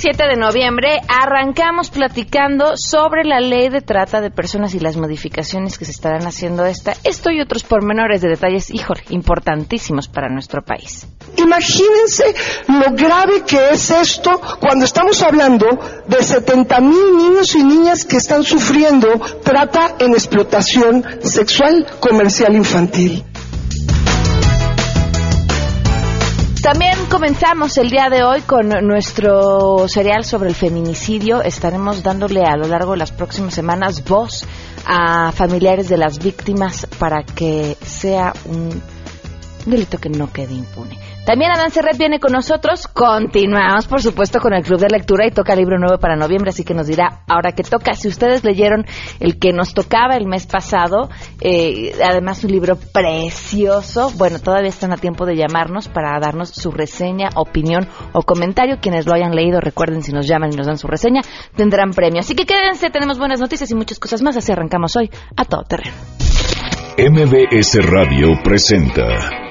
7 de noviembre arrancamos platicando sobre la ley de trata de personas y las modificaciones que se estarán haciendo esta. Esto y otros pormenores de detalles, híjole, importantísimos para nuestro país. Imagínense lo grave que es esto cuando estamos hablando de 70 mil niños y niñas que están sufriendo trata en explotación sexual comercial infantil. También comenzamos el día de hoy con nuestro serial sobre el feminicidio. Estaremos dándole a lo largo de las próximas semanas voz a familiares de las víctimas para que sea un delito que no quede impune. También Adán Serret viene con nosotros. Continuamos, por supuesto, con el Club de Lectura y toca libro nuevo para noviembre, así que nos dirá ahora que toca. Si ustedes leyeron el que nos tocaba el mes pasado, eh, además un libro precioso, bueno, todavía están a tiempo de llamarnos para darnos su reseña, opinión o comentario. Quienes lo hayan leído, recuerden, si nos llaman y nos dan su reseña, tendrán premio. Así que quédense, tenemos buenas noticias y muchas cosas más. Así arrancamos hoy a todo terreno. MBS Radio presenta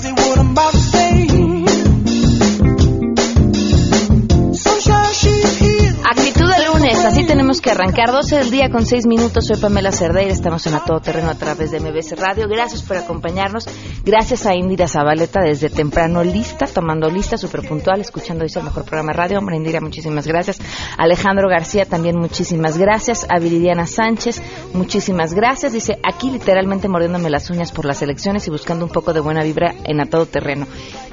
Tenemos que arrancar. 12 del día con 6 minutos. Soy Pamela Cerdeira. Estamos en A Todo Terreno a través de MBC Radio. Gracias por acompañarnos. Gracias a Indira Zabaleta desde temprano lista, tomando lista, súper puntual, escuchando hoy el mejor programa radio. Hombre, Indira, muchísimas gracias. Alejandro García, también muchísimas gracias. A Viridiana Sánchez, muchísimas gracias. Dice, aquí literalmente mordiéndome las uñas por las elecciones y buscando un poco de buena vibra en A Todo Terreno.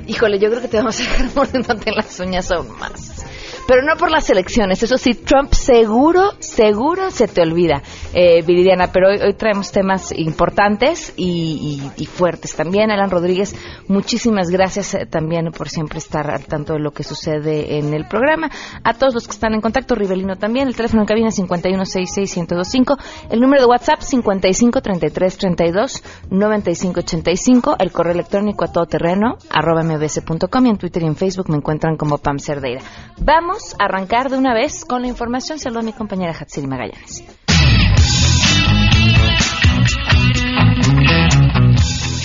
Híjole, yo creo que te vamos a dejar mordiéndote las uñas aún más pero no por las elecciones. Eso sí, Trump seguro, seguro se te olvida, eh, Viridiana. Pero hoy, traemos temas importantes y, fuertes también. Alan Rodríguez, muchísimas gracias eh, también por siempre estar al tanto de lo que sucede en el programa. A todos los que están en contacto, Rivelino también. El teléfono en cabina 5166125. El número de WhatsApp 5533329585. El correo electrónico a todoterreno arroba mbs.com y en Twitter y en Facebook me encuentran como Pam Cerdeira. Vamos arrancar de una vez con la información. Saludo a mi compañera Hatsiri Magallanes.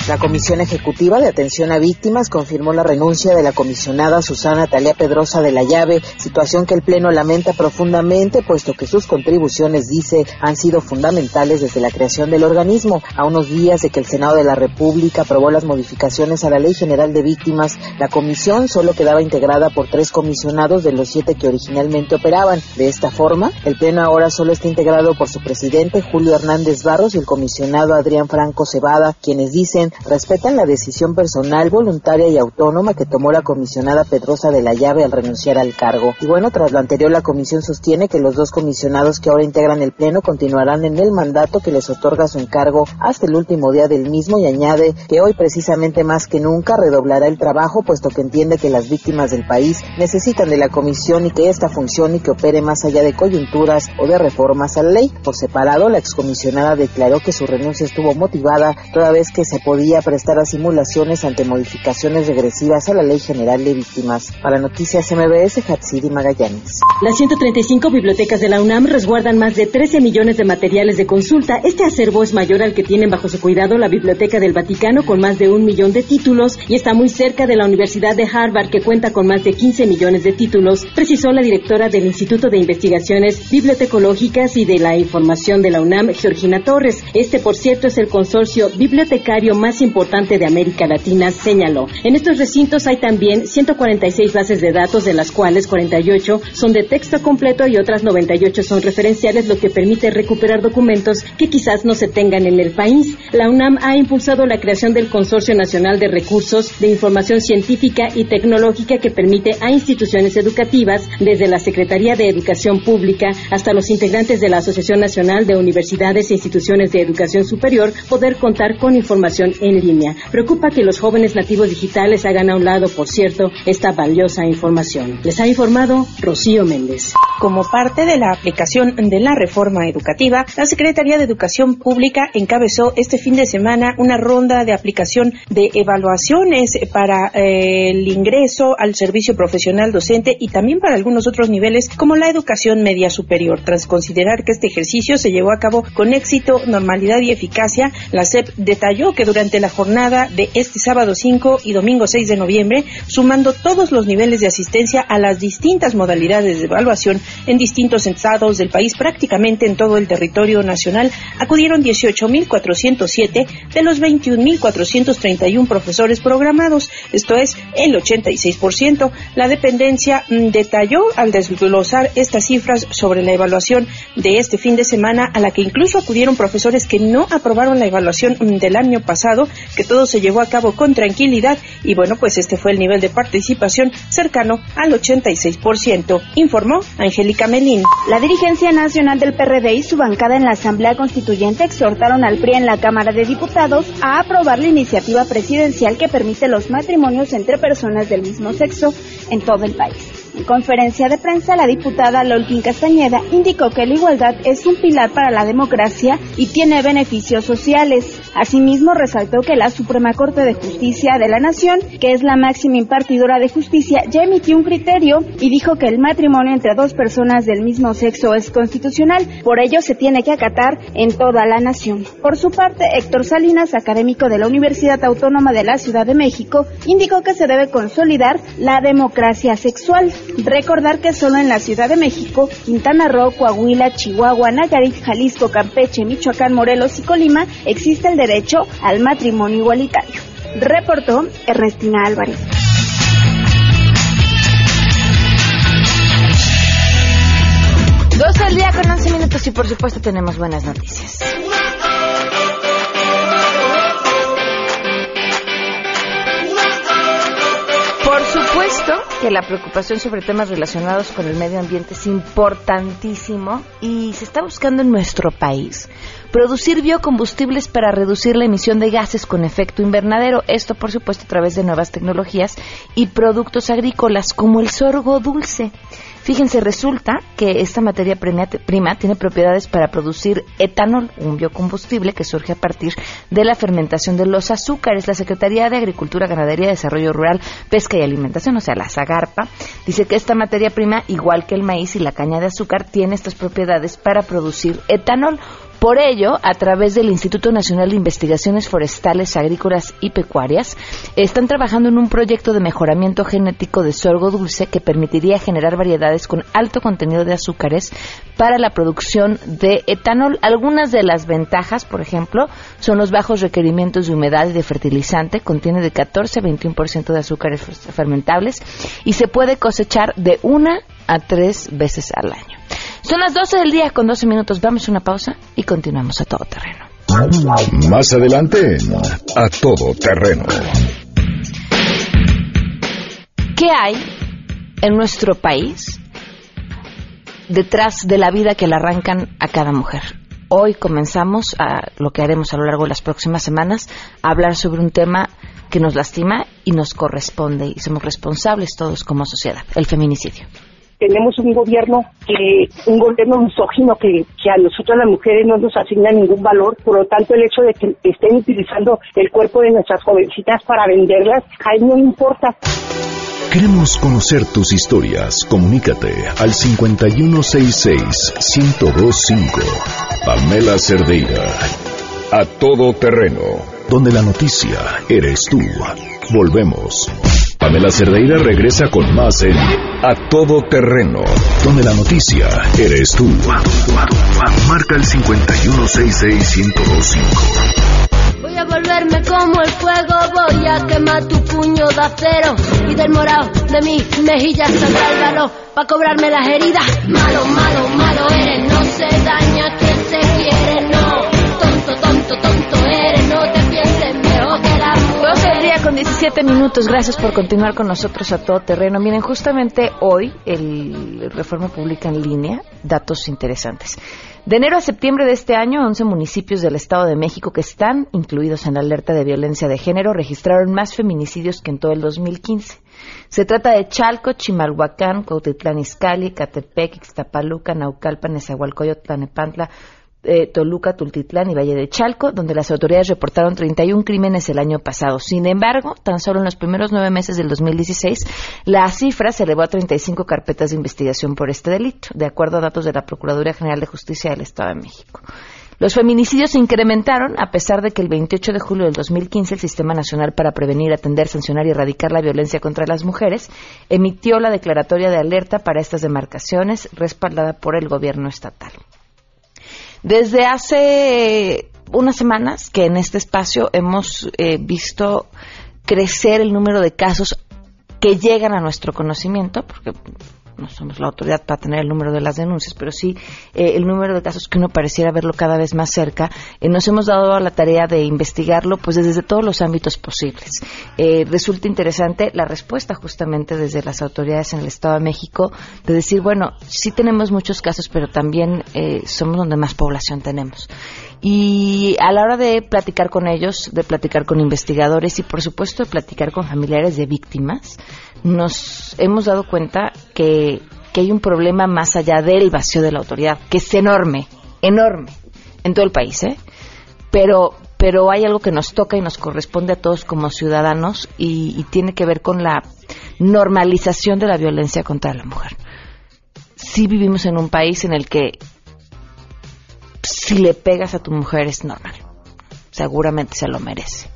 La Comisión Ejecutiva de Atención a Víctimas confirmó la renuncia de la comisionada Susana Talía Pedrosa de la Llave, situación que el Pleno lamenta profundamente, puesto que sus contribuciones, dice, han sido fundamentales desde la creación del organismo. A unos días de que el Senado de la República aprobó las modificaciones a la Ley General de Víctimas, la comisión solo quedaba integrada por tres comisionados de los siete que originalmente operaban. De esta forma, el Pleno ahora solo está integrado por su presidente, Julio Hernández Barros, y el comisionado Adrián Franco Cebada, quienes dicen respetan la decisión personal, voluntaria y autónoma que tomó la comisionada Pedrosa de la Llave al renunciar al cargo. Y bueno, tras lo anterior, la comisión sostiene que los dos comisionados que ahora integran el Pleno continuarán en el mandato que les otorga su encargo hasta el último día del mismo y añade que hoy precisamente más que nunca redoblará el trabajo puesto que entiende que las víctimas del país necesitan de la comisión y que esta funcione y que opere más allá de coyunturas o de reformas a la ley. Por separado, la excomisionada declaró que su renuncia estuvo motivada toda vez que se podía prestar a simulaciones ante modificaciones regresivas a la Ley General de Víctimas. Para Noticias MBS, Hatsiri Magallanes. Las 135 bibliotecas de la UNAM resguardan más de 13 millones de materiales de consulta. Este acervo es mayor al que tienen bajo su cuidado la Biblioteca del Vaticano con más de un millón de títulos y está muy cerca de la Universidad de Harvard que cuenta con más de 15 millones de títulos, precisó la directora del Instituto de Investigaciones Bibliotecológicas y de la Información de la UNAM, Georgina Torres. Este, por cierto, es el consorcio bibliotecario más importante de América Latina, señaló. En estos recintos hay también 146 bases de datos, de las cuales 48 son de texto completo y otras 98 son referenciales, lo que permite recuperar documentos que quizás no se tengan en el país. La UNAM ha impulsado la creación del Consorcio Nacional de Recursos de Información Científica y Tecnológica que permite a instituciones educativas, desde la Secretaría de Educación Pública hasta los integrantes de la Asociación Nacional de Universidades e Instituciones de Educación Superior, poder contar con información en línea. Preocupa que los jóvenes nativos digitales hagan a un lado, por cierto, esta valiosa información. Les ha informado Rocío Méndez. Como parte de la aplicación de la reforma educativa, la Secretaría de Educación Pública encabezó este fin de semana una ronda de aplicación de evaluaciones para eh, el ingreso al servicio profesional docente y también para algunos otros niveles como la educación media superior. Tras considerar que este ejercicio se llevó a cabo con éxito, normalidad y eficacia, la SEP detalló que durante la jornada de este sábado 5 y domingo 6 de noviembre, sumando todos los niveles de asistencia a las distintas modalidades de evaluación en distintos estados del país, prácticamente en todo el territorio nacional, acudieron 18.407 de los 21.431 profesores programados, esto es el 86%. La dependencia mm, detalló al desglosar estas cifras sobre la evaluación de este fin de semana, a la que incluso acudieron profesores que no aprobaron la evaluación mm, del año pasado, que todo se llevó a cabo con tranquilidad y bueno, pues este fue el nivel de participación cercano al 86%, informó Angélica Melín. La dirigencia nacional del PRD y su bancada en la Asamblea Constituyente exhortaron al PRI en la Cámara de Diputados a aprobar la iniciativa presidencial que permite los matrimonios entre personas del mismo sexo en todo el país. En conferencia de prensa, la diputada Lolkin Castañeda indicó que la igualdad es un pilar para la democracia y tiene beneficios sociales. Asimismo, resaltó que la Suprema Corte de Justicia de la Nación, que es la máxima impartidora de justicia, ya emitió un criterio y dijo que el matrimonio entre dos personas del mismo sexo es constitucional, por ello se tiene que acatar en toda la nación. Por su parte, Héctor Salinas, académico de la Universidad Autónoma de la Ciudad de México, indicó que se debe consolidar la democracia sexual. Recordar que solo en la Ciudad de México, Quintana Roo, Coahuila, Chihuahua, Nayarit, Jalisco, Campeche, Michoacán, Morelos y Colima existe el derecho al matrimonio igualitario. Reportó Ernestina Álvarez. Dos al día con 11 minutos y por supuesto tenemos buenas noticias. Que la preocupación sobre temas relacionados con el medio ambiente es importantísimo y se está buscando en nuestro país producir biocombustibles para reducir la emisión de gases con efecto invernadero. Esto, por supuesto, a través de nuevas tecnologías y productos agrícolas como el sorgo dulce. Fíjense, resulta que esta materia prima tiene propiedades para producir etanol, un biocombustible que surge a partir de la fermentación de los azúcares. La Secretaría de Agricultura, Ganadería, Desarrollo Rural, Pesca y Alimentación, o sea, la SAGARPA, dice que esta materia prima, igual que el maíz y la caña de azúcar, tiene estas propiedades para producir etanol, por ello, a través del Instituto Nacional de Investigaciones Forestales, Agrícolas y Pecuarias, están trabajando en un proyecto de mejoramiento genético de sorgo dulce que permitiría generar variedades con alto contenido de azúcares para la producción de etanol. Algunas de las ventajas, por ejemplo, son los bajos requerimientos de humedad y de fertilizante, contiene de 14 a 21% de azúcares fermentables y se puede cosechar de una a tres veces al año. Son las 12 del día con 12 minutos. Vamos a una pausa y continuamos a todo terreno. Más adelante, a todo terreno. ¿Qué hay en nuestro país detrás de la vida que le arrancan a cada mujer? Hoy comenzamos a lo que haremos a lo largo de las próximas semanas, a hablar sobre un tema que nos lastima y nos corresponde y somos responsables todos como sociedad, el feminicidio tenemos un gobierno un gobierno misógino que, que a nosotros las mujeres no nos asigna ningún valor, por lo tanto el hecho de que estén utilizando el cuerpo de nuestras jovencitas para venderlas, a él no importa. Queremos conocer tus historias. Comunícate al 5166-1025. Pamela Cerdeira. A todo terreno. Donde la noticia eres tú. Volvemos. Pamela Cerdeira regresa con más en A Todo Terreno, donde la noticia eres tú. Marca el 5166125. Voy a volverme como el fuego, voy a quemar tu puño de acero y del morado de mi mejilla saldrá el valor para cobrarme las heridas. Malo, malo, malo eres, no se daña quien se quiere, 12 del día con 17 minutos. Gracias por continuar con nosotros a todo terreno. Miren, justamente hoy el Reforma Pública en línea, datos interesantes. De enero a septiembre de este año, 11 municipios del Estado de México que están incluidos en la alerta de violencia de género registraron más feminicidios que en todo el 2015. Se trata de Chalco, Chimalhuacán, Cuautitlán Izcalli, Catepec, Ixtapaluca, Naucalpan, Nezahualcóyotl, Tlanepantla, eh, Toluca, Tultitlán y Valle de Chalco, donde las autoridades reportaron 31 crímenes el año pasado. Sin embargo, tan solo en los primeros nueve meses del 2016, la cifra se elevó a 35 carpetas de investigación por este delito, de acuerdo a datos de la Procuraduría General de Justicia del Estado de México. Los feminicidios se incrementaron a pesar de que el 28 de julio del 2015 el Sistema Nacional para Prevenir, Atender, Sancionar y Erradicar la Violencia contra las Mujeres emitió la declaratoria de alerta para estas demarcaciones respaldada por el gobierno estatal. Desde hace unas semanas que en este espacio hemos eh, visto crecer el número de casos que llegan a nuestro conocimiento, porque no somos la autoridad para tener el número de las denuncias, pero sí eh, el número de casos que uno pareciera verlo cada vez más cerca. Eh, nos hemos dado a la tarea de investigarlo pues desde todos los ámbitos posibles. Eh, resulta interesante la respuesta justamente desde las autoridades en el Estado de México de decir, bueno, sí tenemos muchos casos, pero también somos donde más población tenemos. Y a la hora de platicar con ellos, de platicar con investigadores y por supuesto de platicar con familiares de víctimas, nos hemos dado cuenta que, hay un problema más allá del vacío de la autoridad, que es enorme, enorme, en todo el país, ¿eh? Pero, pero hay algo que nos toca y nos corresponde a todos como ciudadanos y, y tiene que ver con la normalización de la violencia contra la mujer. Sí vivimos en un país en el que si le pegas a tu mujer es normal. Seguramente se lo merece.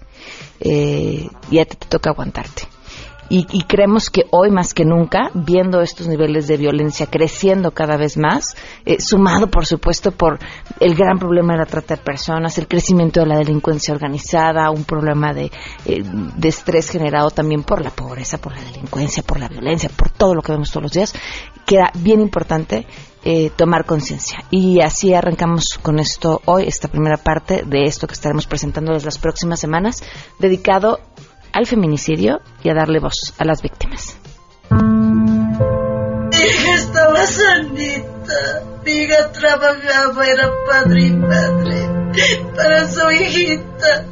Eh, y a ti te toca aguantarte. Y, creemos que hoy más que nunca, viendo estos niveles de violencia creciendo cada vez más, eh, sumado por supuesto por el gran problema de la trata de personas, el crecimiento de la delincuencia organizada, un problema de, eh, de estrés generado también por la pobreza, por la delincuencia, por la violencia, por todo lo que vemos todos los días, queda bien importante eh, tomar conciencia. Y así arrancamos con esto hoy, esta primera parte de esto que estaremos presentando en las próximas semanas, dedicado al feminicidio y a darle voz a las víctimas. hija estaba sanita, mi hija trabajaba, era padre y madre para su hijita.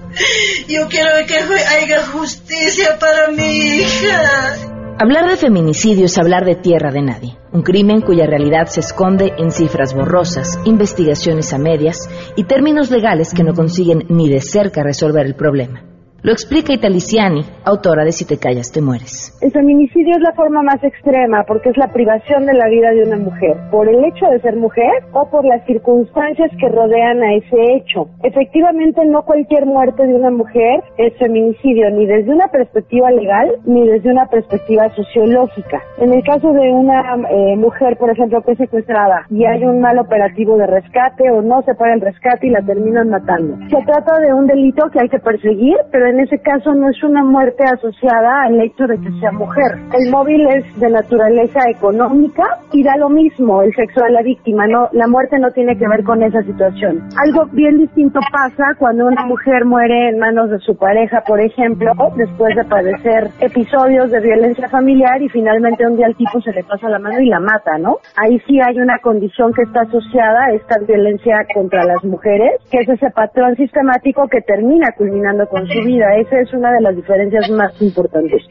Yo quiero que haya justicia para mi hija. Hablar de feminicidio es hablar de tierra de nadie, un crimen cuya realidad se esconde en cifras borrosas, investigaciones a medias y términos legales que no consiguen ni de cerca resolver el problema. Lo explica Italiciani, autora de Si te callas te mueres. El feminicidio es la forma más extrema porque es la privación de la vida de una mujer, por el hecho de ser mujer o por las circunstancias que rodean a ese hecho. Efectivamente, no cualquier muerte de una mujer es feminicidio, ni desde una perspectiva legal ni desde una perspectiva sociológica. En el caso de una eh, mujer, por ejemplo, que es secuestrada y hay un mal operativo de rescate o no se paga el rescate y la terminan matando. Se trata de un delito que hay que perseguir, pero en ese caso no es una muerte asociada al hecho de que sea mujer. El móvil es de naturaleza económica y da lo mismo el sexo de la víctima, no, la muerte no tiene que ver con esa situación. Algo bien distinto pasa cuando una mujer muere en manos de su pareja, por ejemplo, después de padecer episodios de violencia familiar y finalmente un día al tipo se le pasa la mano y la mata, ¿no? Ahí sí hay una condición que está asociada a esta violencia contra las mujeres, que es ese patrón sistemático que termina culminando con su vida esa es una de las diferencias más importantes.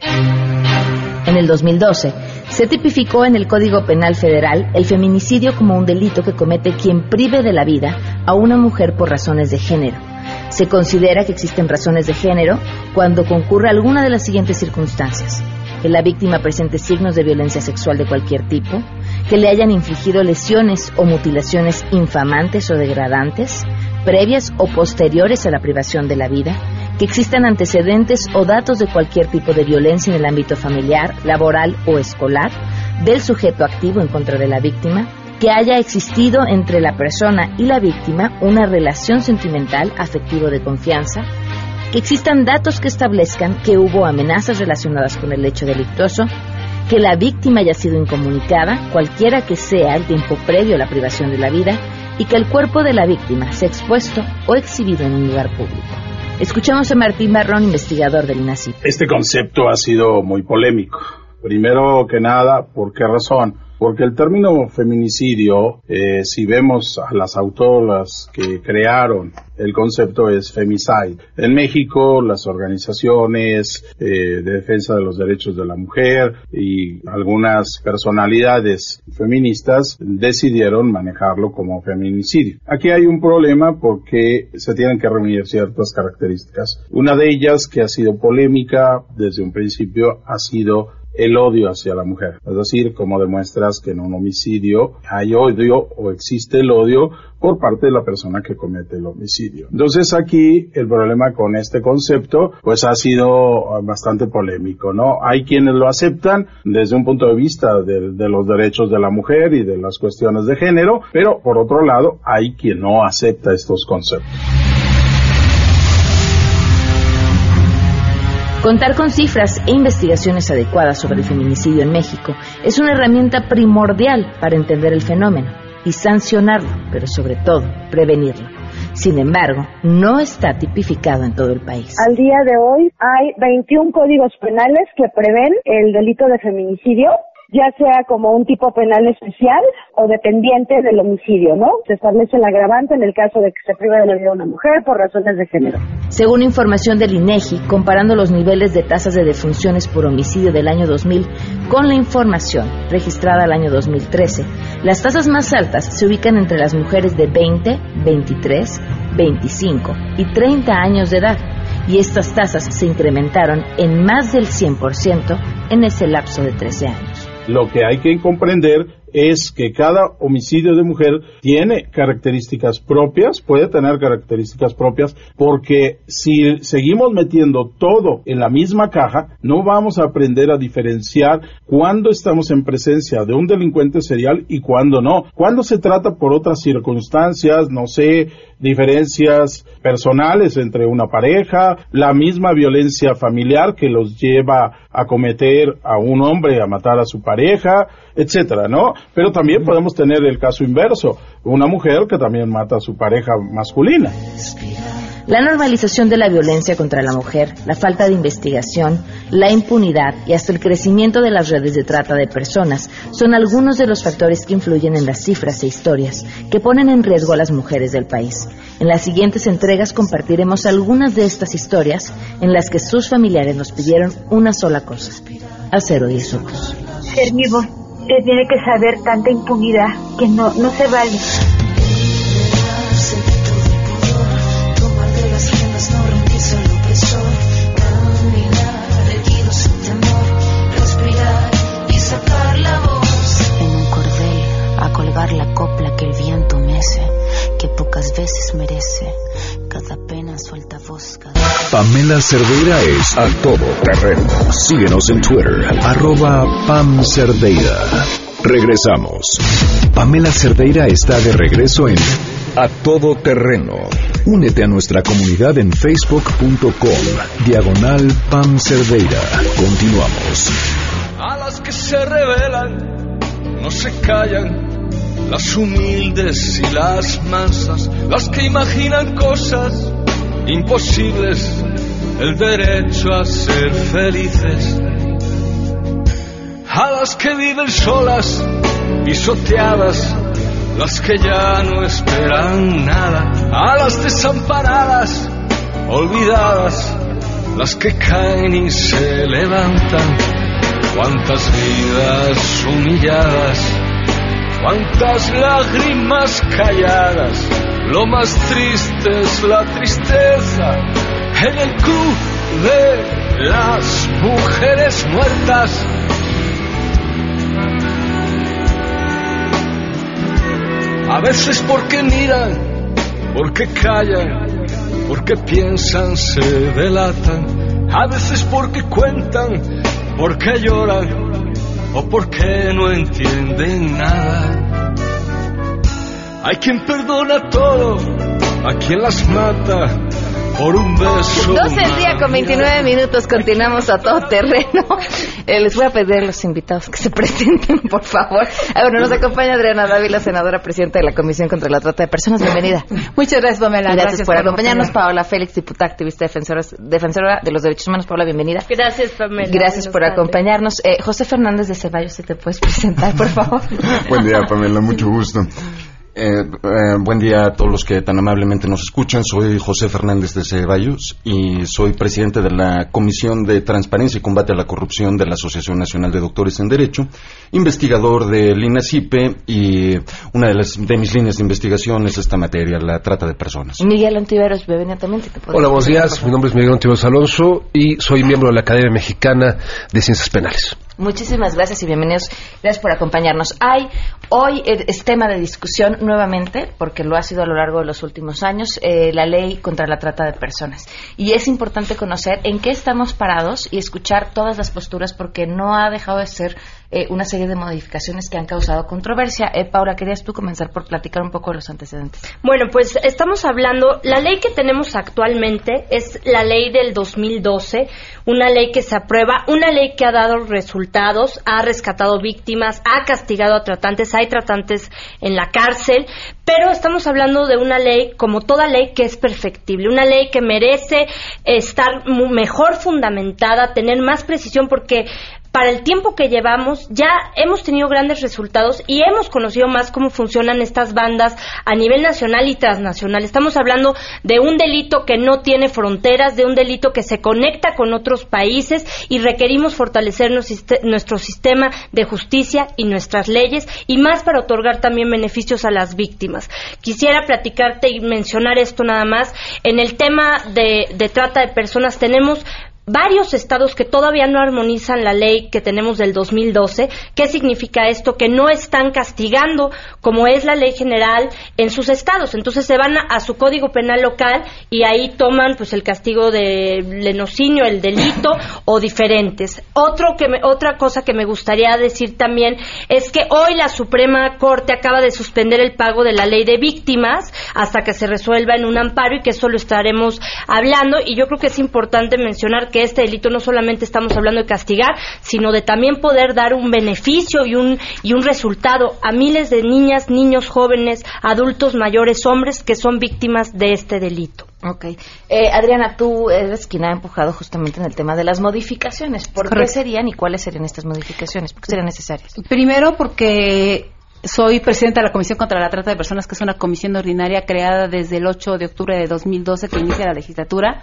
En el 2012, se tipificó en el Código Penal Federal el feminicidio como un delito que comete quien prive de la vida a una mujer por razones de género. Se considera que existen razones de género cuando concurre alguna de las siguientes circunstancias. Que la víctima presente signos de violencia sexual de cualquier tipo, que le hayan infligido lesiones o mutilaciones infamantes o degradantes, previas o posteriores a la privación de la vida, que existan antecedentes o datos de cualquier tipo de violencia en el ámbito familiar, laboral o escolar del sujeto activo en contra de la víctima, que haya existido entre la persona y la víctima una relación sentimental, afectivo de confianza, que existan datos que establezcan que hubo amenazas relacionadas con el hecho delictuoso, que la víctima haya sido incomunicada, cualquiera que sea el tiempo previo a la privación de la vida, y que el cuerpo de la víctima sea expuesto o exhibido en un lugar público. Escuchamos a Martín Marrón, investigador del INACI. Este concepto ha sido muy polémico. Primero que nada, ¿por qué razón? Porque el término feminicidio, eh, si vemos a las autoras que crearon el concepto es femicide. En México, las organizaciones eh, de defensa de los derechos de la mujer y algunas personalidades feministas decidieron manejarlo como feminicidio. Aquí hay un problema porque se tienen que reunir ciertas características. Una de ellas, que ha sido polémica desde un principio, ha sido el odio hacia la mujer. Es decir, como demuestras que en un homicidio hay odio o existe el odio por parte de la persona que comete el homicidio. Entonces aquí el problema con este concepto pues ha sido bastante polémico, ¿no? Hay quienes lo aceptan desde un punto de vista de, de los derechos de la mujer y de las cuestiones de género, pero por otro lado hay quien no acepta estos conceptos. Contar con cifras e investigaciones adecuadas sobre el feminicidio en México es una herramienta primordial para entender el fenómeno y sancionarlo, pero sobre todo prevenirlo. Sin embargo, no está tipificado en todo el país. Al día de hoy hay 21 códigos penales que prevén el delito de feminicidio ya sea como un tipo penal especial o dependiente del homicidio, ¿no? Se establece el agravante en el caso de que se prive de la vida de una mujer por razones de género. Según información del INEGI, comparando los niveles de tasas de defunciones por homicidio del año 2000 con la información registrada al año 2013, las tasas más altas se ubican entre las mujeres de 20, 23, 25 y 30 años de edad, y estas tasas se incrementaron en más del 100% en ese lapso de 13 años. Lo que hay que comprender es que cada homicidio de mujer tiene características propias, puede tener características propias, porque si seguimos metiendo todo en la misma caja, no vamos a aprender a diferenciar cuándo estamos en presencia de un delincuente serial y cuándo no. Cuando se trata por otras circunstancias, no sé, diferencias personales entre una pareja, la misma violencia familiar que los lleva a cometer a un hombre a matar a su pareja, etcétera, ¿no? Pero también podemos tener el caso inverso, una mujer que también mata a su pareja masculina. La normalización de la violencia contra la mujer, la falta de investigación, la impunidad y hasta el crecimiento de las redes de trata de personas son algunos de los factores que influyen en las cifras e historias que ponen en riesgo a las mujeres del país. En las siguientes entregas compartiremos algunas de estas historias en las que sus familiares nos pidieron una sola cosa, hacer oír su voz. Que tiene que saber tanta impunidad que no, no se vale. Pamela Cerdeira es a todo terreno. Síguenos en Twitter, arroba Pam Cerdeira. Regresamos. Pamela Cerdeira está de regreso en A Todo Terreno. Únete a nuestra comunidad en facebook.com, diagonal Pam Cerdeira. Continuamos. A las que se rebelan, no se callan las humildes y las mansas, las que imaginan cosas imposibles, el derecho a ser felices, a las que viven solas, pisoteadas, las que ya no esperan nada, a las desamparadas, olvidadas, las que caen y se levantan, cuántas vidas humilladas cuántas lágrimas calladas, lo más triste es la tristeza en el club de las mujeres muertas. A veces porque miran, porque callan, porque piensan, se delatan. A veces porque cuentan, porque lloran o porque no entienden nada. Hay quien perdona todo, a quien las mata, por un beso. 12 el día con 29 minutos, continuamos a todo terreno. Eh, les voy a pedir a los invitados que se presenten, por favor. Ah, bueno, nos acompaña Adriana Dávila, senadora presidenta de la Comisión contra la Trata de Personas. Bienvenida. Muchas gracias, Pamela. Gracias, Gracias por por acompañarnos. Paola Félix, diputada activista defensora, defensora de los derechos humanos. Paola, bienvenida. Gracias, Pamela. Gracias por acompañarnos. Eh, José Fernández de Ceballos, si te puedes presentar, por favor. Buen día, Pamela, mucho gusto. Eh, eh, buen día a todos los que tan amablemente nos escuchan. Soy José Fernández de Ceballos y soy presidente de la Comisión de Transparencia y Combate a la Corrupción de la Asociación Nacional de Doctores en Derecho, investigador del INACIPE y una de, las, de mis líneas de investigación es esta materia, la trata de personas. Miguel Antiveros, bienvenida también. si te puedes Hola, buenos días. Mi nombre es Miguel Ontiveros Alonso y soy miembro de la Academia Mexicana de Ciencias Penales. Muchísimas gracias y bienvenidos. Gracias por acompañarnos. Hay hoy es tema de discusión nuevamente, porque lo ha sido a lo largo de los últimos años, eh, la ley contra la trata de personas. Y es importante conocer en qué estamos parados y escuchar todas las posturas, porque no ha dejado de ser eh, una serie de modificaciones que han causado controversia. Eh, Paula, querías tú comenzar por platicar un poco de los antecedentes. Bueno, pues estamos hablando, la ley que tenemos actualmente es la ley del 2012, una ley que se aprueba, una ley que ha dado resultados, ha rescatado víctimas, ha castigado a tratantes, hay tratantes en la cárcel, pero estamos hablando de una ley, como toda ley, que es perfectible, una ley que merece estar mejor fundamentada, tener más precisión, porque para el tiempo que llevamos ya hemos tenido grandes resultados y hemos conocido más cómo funcionan estas bandas a nivel nacional y transnacional. Estamos hablando de un delito que no tiene fronteras, de un delito que se conecta con otros países y requerimos fortalecer nuestro sistema de justicia y nuestras leyes y más para otorgar también beneficios a las víctimas. Quisiera platicarte y mencionar esto nada más. En el tema de, de trata de personas tenemos varios estados que todavía no armonizan la ley que tenemos del 2012. ¿Qué significa esto? Que no están castigando como es la ley general en sus estados. Entonces se van a, su código penal local y ahí toman pues el castigo de lenocinio, el delito o diferentes. Otro que me- otra cosa que me gustaría decir también es que hoy la Suprema Corte acaba de suspender el pago de la ley de víctimas hasta que se resuelva en un amparo y que eso lo estaremos hablando y yo creo que es importante mencionar que este delito no solamente estamos hablando de castigar, sino de también poder dar un beneficio y un y un resultado a miles de niñas, niños, jóvenes, adultos, mayores, hombres que son víctimas de este delito. Ok. Eh, Adriana, tú eres quien ha empujado justamente en el tema de las modificaciones. ¿Por qué serían y cuáles serían estas modificaciones? ¿Por qué serían necesarias? Primero porque soy presidenta de la Comisión contra la Trata de Personas, que es una comisión ordinaria creada desde el 8 de octubre de 2012 que inicia la legislatura.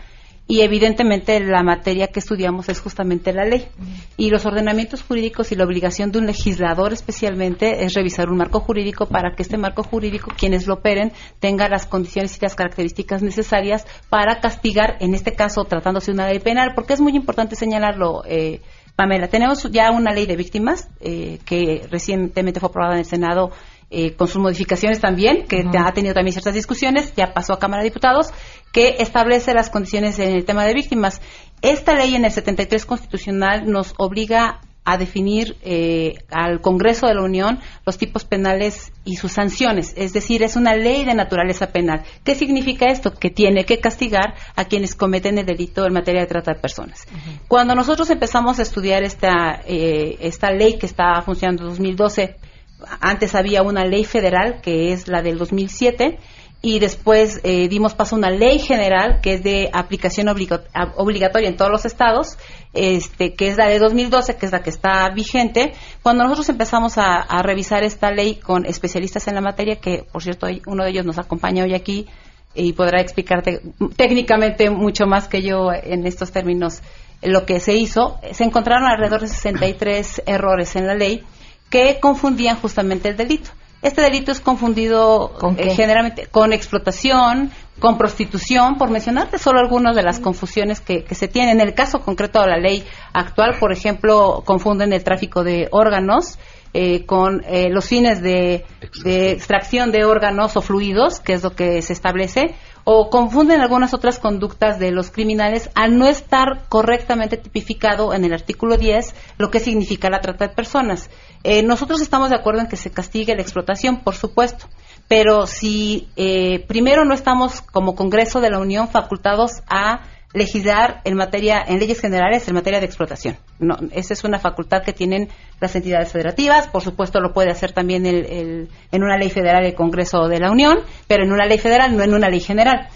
Y evidentemente la materia que estudiamos es justamente la ley. Y los ordenamientos jurídicos y la obligación de un legislador especialmente es revisar un marco jurídico para que este marco jurídico, quienes lo operen, tenga las condiciones y las características necesarias para castigar, en este caso tratándose de una ley penal, porque es muy importante señalarlo. Eh, Pamela, tenemos ya una ley de víctimas eh, que recientemente fue aprobada en el Senado eh, con sus modificaciones también, que ha tenido también ciertas discusiones, ya pasó a Cámara de Diputados, que establece las condiciones en el tema de víctimas. Esta ley en el 73 constitucional nos obliga a definir eh, al Congreso de la Unión los tipos penales y sus sanciones. Es decir, es una ley de naturaleza penal. ¿Qué significa esto? Que tiene que castigar a quienes cometen el delito en materia de trata de personas. Cuando nosotros empezamos a estudiar esta, eh, esta ley que está funcionando en 2012, antes había una ley federal que es la del 2007 y después eh, dimos paso a una ley general que es de aplicación obligatoria en todos los estados, este, que es la de 2012, que es la que está vigente. Cuando nosotros empezamos a, revisar esta ley con especialistas en la materia, que por cierto uno de ellos nos acompaña hoy aquí y podrá explicarte técnicamente mucho más que yo en estos términos lo que se hizo, se encontraron alrededor de 63 errores en la ley que confundían justamente el delito. Este delito es confundido eh, generalmente con explotación, con prostitución, por mencionarte solo algunas de las confusiones que, que se tienen. En el caso concreto de la ley actual, por ejemplo, confunden el tráfico de órganos eh, con eh, los fines de, de extracción de órganos o fluidos, que es lo que se establece, o confunden algunas otras conductas de los criminales al no estar correctamente tipificado en el artículo 10 lo que significa la trata de personas. Eh, nosotros estamos de acuerdo en que se castigue la explotación, por supuesto, pero si eh, primero no estamos como Congreso de la Unión facultados a legislar en materia en leyes generales en materia de explotación. No, esa es una facultad que tienen las entidades federativas. Por supuesto, lo puede hacer también el, en una ley federal el Congreso de la Unión, pero en una ley federal, no en una ley general.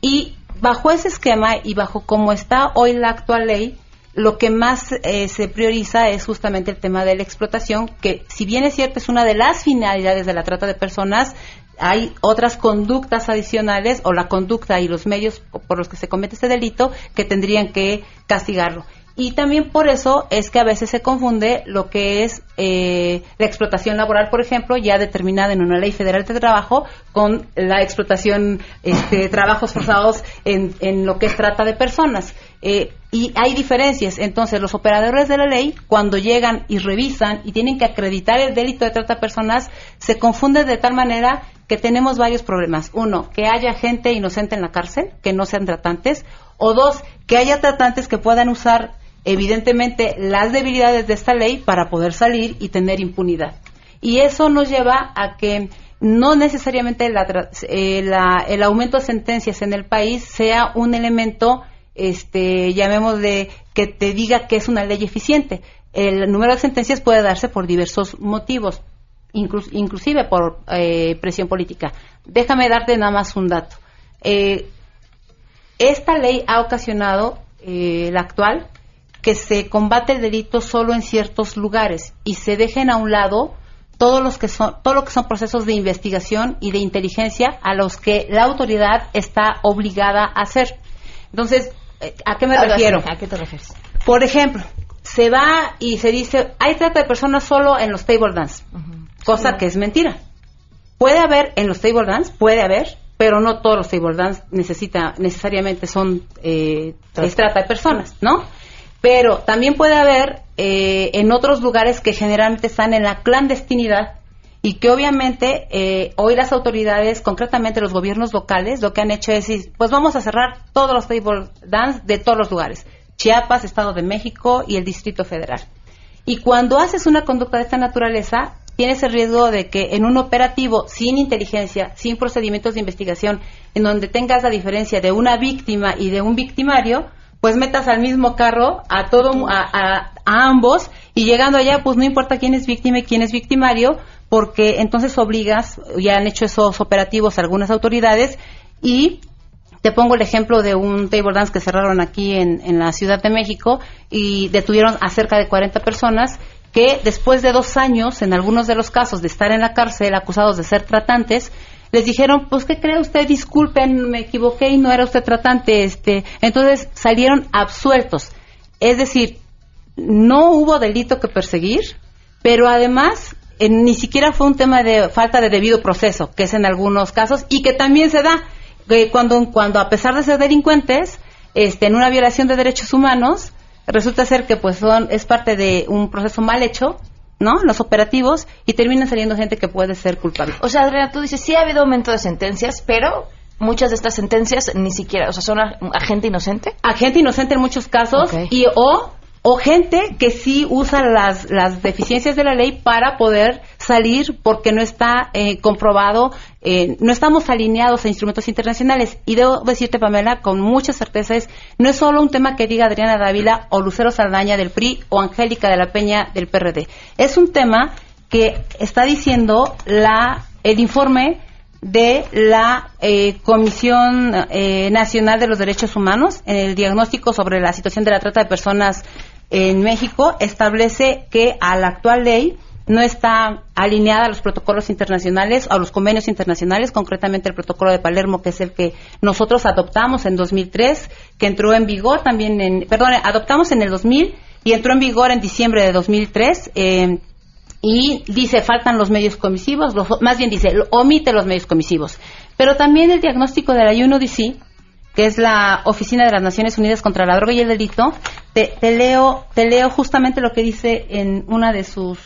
Y bajo ese esquema y bajo cómo está hoy la actual ley, lo que más eh, se prioriza es justamente el tema de la explotación, que si bien es cierto es una de las finalidades de la trata de personas, hay otras conductas adicionales o la conducta y los medios por los que se comete este delito que tendrían que castigarlo. Y también por eso es que a veces se confunde lo que es eh, la explotación laboral, por ejemplo, ya determinada en una ley federal de trabajo, con la explotación, este, trabajos forzados en, en lo que es trata de personas. Eh, y hay diferencias. Entonces, los operadores de la ley, cuando llegan y revisan y tienen que acreditar el delito de trata de personas, se confunden de tal manera que tenemos varios problemas. Uno, que haya gente inocente en la cárcel, que no sean tratantes. O dos, que haya tratantes que puedan usar evidentemente las debilidades de esta ley para poder salir y tener impunidad. Y eso nos lleva a que no necesariamente eh, el aumento de sentencias en el país sea un elemento, este, llamémosle, que te diga que es una ley eficiente. El número de sentencias puede darse por diversos motivos inclusive por eh, presión política. Déjame darte nada más un dato. Eh, esta ley ha ocasionado, eh, la actual, que se combate el delito solo en ciertos lugares y se dejen a un lado todos los que son, todo lo que son procesos de investigación y de inteligencia a los que la autoridad está obligada a hacer. Entonces, ¿a qué me refiero? ¿A qué te refieres? Por ejemplo, se va y se dice, hay trata de personas solo en los table dance cosa que es mentira. Puede haber en los table dance, puede haber, pero no todos los table dance necesita, necesariamente son eh, trata de personas, ¿no? Pero también puede haber eh, en otros lugares que generalmente están en la clandestinidad y que obviamente eh, hoy las autoridades, concretamente los gobiernos locales, lo que han hecho es decir, pues vamos a cerrar todos los table dance de todos los lugares, Chiapas, Estado de México y el Distrito Federal. Y cuando haces una conducta de esta naturaleza, tienes el riesgo de que en un operativo sin inteligencia, sin procedimientos de investigación, en donde tengas la diferencia de una víctima y de un victimario, pues metas al mismo carro a todo a, ambos y llegando allá pues no importa quién es víctima y quién es victimario porque entonces obligas ya han hecho esos operativos algunas autoridades y te pongo el ejemplo de un table dance que cerraron aquí en, en la Ciudad de México y detuvieron a cerca de 40 personas que después de dos años, en algunos de los casos de estar en la cárcel acusados de ser tratantes, les dijeron, pues, ¿qué cree usted? Disculpen, me equivoqué y no era usted tratante. Este. Entonces salieron absueltos. Es decir, no hubo delito que perseguir, pero además ni siquiera fue un tema de falta de debido proceso, que es en algunos casos, y que también se da cuando, cuando a pesar de ser delincuentes, este, en una violación de derechos humanos, resulta ser que pues son, es parte de un proceso mal hecho, ¿no? Los operativos y termina saliendo gente que puede ser culpable. O sea, Adriana, tú dices, sí ha habido aumento de sentencias, pero muchas de estas sentencias ni siquiera, o sea, son a, gente inocente. Agente inocente en muchos casos y o o gente que sí usa las, las deficiencias de la ley para poder salir porque no está eh, comprobado, eh, no estamos alineados a instrumentos internacionales. Y debo decirte, Pamela, con mucha certeza, es, no es solo un tema que diga Adriana Dávila o Lucero Saldaña del PRI o Angélica de la Peña del PRD. Es un tema que está diciendo la, el informe de la eh, Comisión Nacional de los Derechos Humanos en el diagnóstico sobre la situación de la trata de personas en México establece que a la actual ley no está alineada a los protocolos internacionales, a los convenios internacionales, concretamente el protocolo de Palermo, que es el que nosotros adoptamos en 2003, que entró en vigor también en, perdón, adoptamos en el 2000 y entró en vigor en diciembre de 2003. Eh, y dice faltan los medios comisivos, más bien dice omite los medios comisivos. Pero también el diagnóstico de la UNODC que es la Oficina de las Naciones Unidas contra la Droga y el Delito, te, leo, te leo justamente lo que dice en una de sus,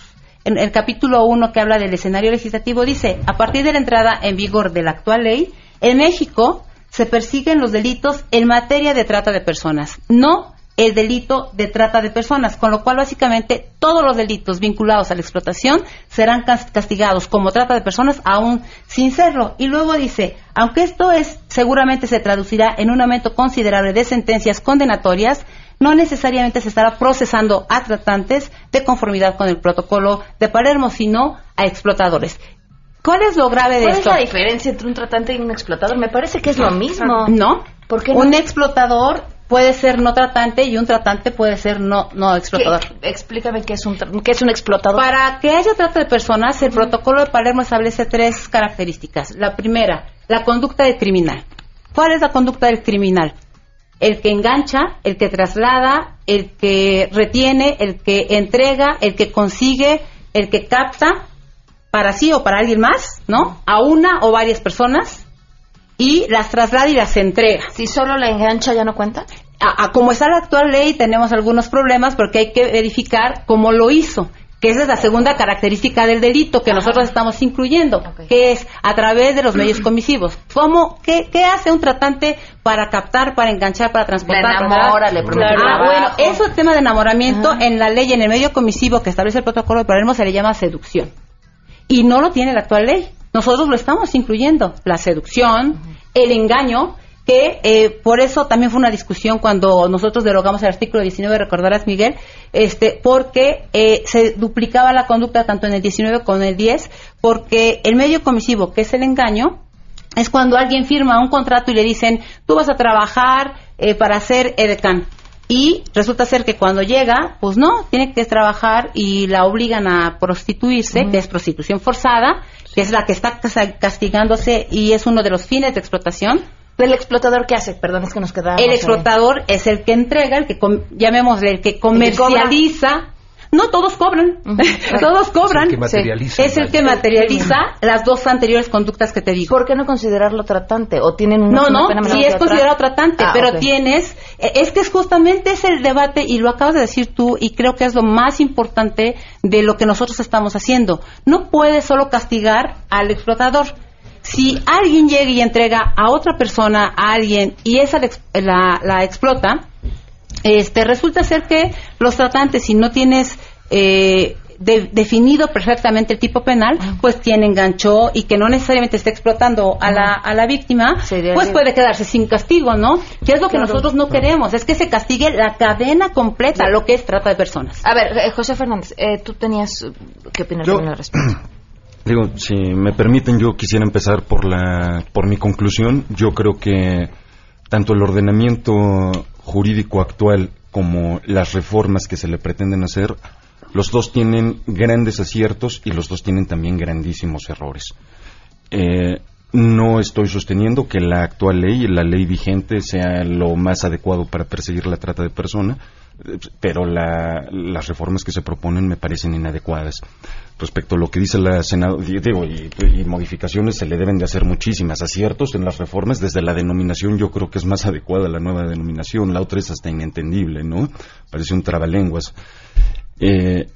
en el capítulo 1 que habla del escenario legislativo, dice, a partir de la entrada en vigor de la actual ley, en México se persiguen los delitos en materia de trata de personas, no el delito de trata de personas, con lo cual básicamente todos los delitos vinculados a la explotación serán castigados como trata de personas aún sin serlo. Y luego dice, aunque esto es seguramente se traducirá en un aumento considerable de sentencias condenatorias, no necesariamente se estará procesando a tratantes de conformidad con el protocolo de Palermo, sino a explotadores. ¿Cuál es lo grave de esto? ¿Cuál es la diferencia entre un tratante y un explotador? Me parece que es lo mismo. No. ¿Por qué no? Un explotador puede ser no tratante y un tratante puede ser no, no explotador. explícame qué es, un, qué es un explotador. Para que haya trata de personas, el protocolo de Palermo establece tres características. La primera, la conducta del criminal. ¿Cuál es la conducta del criminal? El que engancha, el que traslada, el que retiene, el que entrega, el que consigue, el que capta para sí o para alguien más, ¿no? A una o varias personas y las traslada y las entrega. Si solo la engancha ya no cuenta. A, como está la actual ley tenemos algunos problemas porque hay que verificar cómo lo hizo que esa es la segunda característica del delito que nosotros estamos incluyendo, que es a través de los medios comisivos. ¿Cómo, qué, hace un tratante para captar, para enganchar, para transportar? enamora, le Ah, bueno, eso es tema de enamoramiento en la ley, en el medio comisivo que establece el protocolo de Palermo se le llama seducción y no lo tiene la actual ley. Nosotros lo estamos incluyendo, la seducción, el engaño, que eh, por eso también fue una discusión cuando nosotros derogamos el artículo 19, recordarás Miguel, este, porque eh, se duplicaba la conducta tanto en el 19 como en el 10, porque el medio comisivo, que es el engaño, es cuando alguien firma un contrato y le dicen, tú vas a trabajar eh, para hacer edecán. Y resulta ser que cuando llega, pues no, tiene que trabajar y la obligan a prostituirse, que es prostitución forzada, es la que está castigándose y es uno de los fines de explotación. ¿El explotador qué hace? Perdón, es que nos quedamos. El explotador es el que entrega, el que, llamémosle, el que comercializa no, todos cobran. todos cobran. Es el que materializa. las dos anteriores conductas que te digo. ¿Por qué no considerarlo tratante? ¿O tienen una, No, no, sí es considerado tratante, ah, pero tienes. Eh, es que es justamente ese el debate, y lo acabas de decir tú, y creo que es lo más importante de lo que nosotros estamos haciendo. No puedes solo castigar al explotador si alguien llega y entrega a otra persona, a alguien, y esa la, la explota, este, resulta ser que los tratantes, si no tienes eh, definido perfectamente el tipo penal, pues tienen gancho y que no necesariamente está explotando a la, a la víctima, pues puede quedarse sin castigo, ¿no? Que es lo que nosotros no queremos, es que se castigue la cadena completa, lo que es trata de personas. A ver, eh, José Fernández, eh, tú tenías que opinar al respecto. Digo, si me permiten, yo quisiera empezar por la, por mi conclusión. Yo creo que tanto el ordenamiento jurídico actual como las reformas que se le pretenden hacer, los dos tienen grandes aciertos y los dos tienen también grandísimos errores. Eh, no estoy sosteniendo que la actual ley, la ley vigente, sea lo más adecuado para perseguir la trata de personas, pero las reformas que se proponen me parecen inadecuadas. Respecto a lo que dice la Senado, digo, y, modificaciones se le deben de hacer muchísimas. Aciertos en las reformas, desde la denominación yo creo que es más adecuada la nueva denominación, la otra es hasta inentendible, ¿no? Parece un trabalenguas. Eh,